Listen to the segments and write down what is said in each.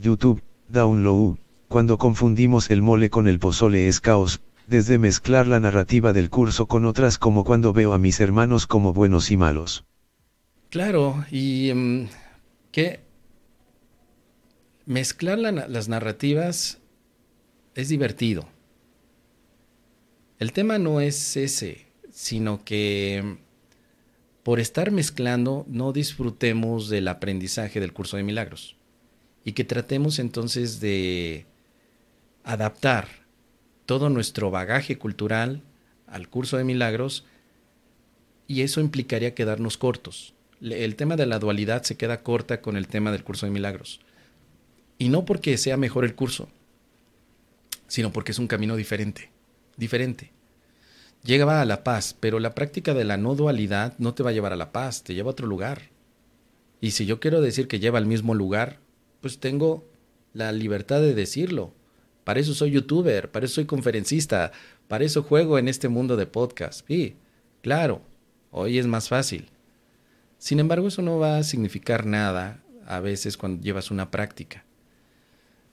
YouTube, download. Cuando confundimos el mole con el pozole es caos, desde mezclar la narrativa del curso con otras como cuando veo a mis hermanos como buenos y malos. Claro, y mm, que mezclar las narrativas es divertido. El tema no es ese, sino que mm, por estar mezclando no disfrutemos del aprendizaje del curso de milagros y que tratemos entonces de adaptar todo nuestro bagaje cultural al curso de milagros y eso implicaría quedarnos cortos. El tema de la dualidad se queda corta con el tema del curso de milagros. Y no porque sea mejor el curso, sino porque es un camino diferente, diferente. Llega a la paz, pero la práctica de la no dualidad no te va a llevar a la paz, te lleva a otro lugar. Y si yo quiero decir que lleva al mismo lugar, pues tengo la libertad de decirlo. Para eso soy youtuber, para eso soy conferencista, para eso juego en este mundo de podcast. Sí, claro, hoy es más fácil. Sin embargo, eso no va a significar nada a veces cuando llevas una práctica.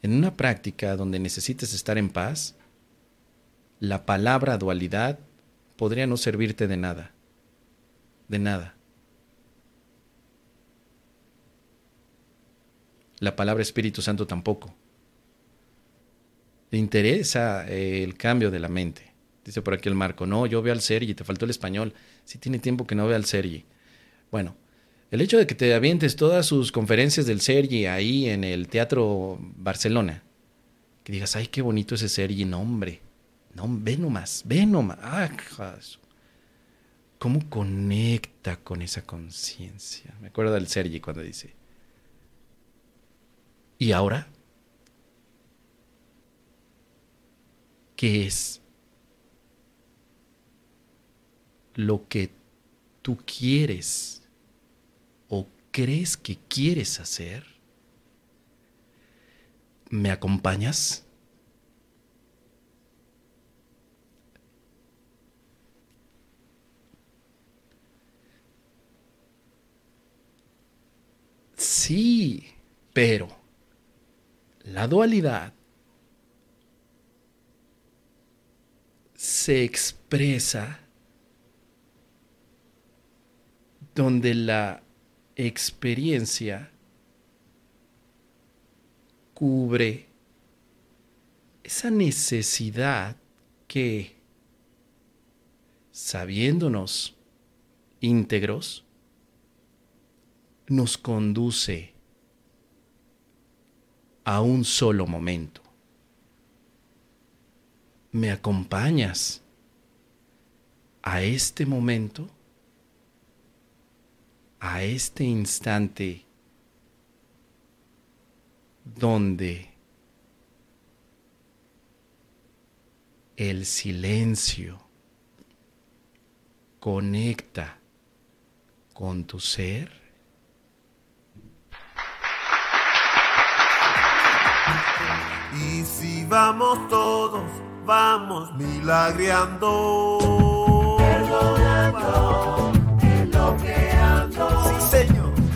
En una práctica donde necesites estar en paz, la palabra dualidad podría no servirte de nada. De nada. La palabra Espíritu Santo tampoco. Le interesa eh, el cambio de la mente. Dice por aquí el Marco, no, yo veo al Sergi, te faltó el español. Si tiene tiempo que no vea al Sergi. Bueno, el hecho de que te avientes todas sus conferencias del Sergi ahí en el Teatro Barcelona, que digas, ay, qué bonito ese Sergi, no, hombre. No, ve nomás, ve nomás. Ah, ¿Cómo conecta con esa conciencia? Me acuerdo del Sergi cuando dice, ¿y ahora? ¿Qué es lo que tú quieres o crees que quieres hacer? ¿Me acompañas? Sí, pero la dualidad se expresa donde la experiencia cubre esa necesidad que, sabiéndonos íntegros, nos conduce a un solo momento me acompañas a este momento, a este instante donde el silencio conecta con tu ser? Si vamos todos vamos milagreando.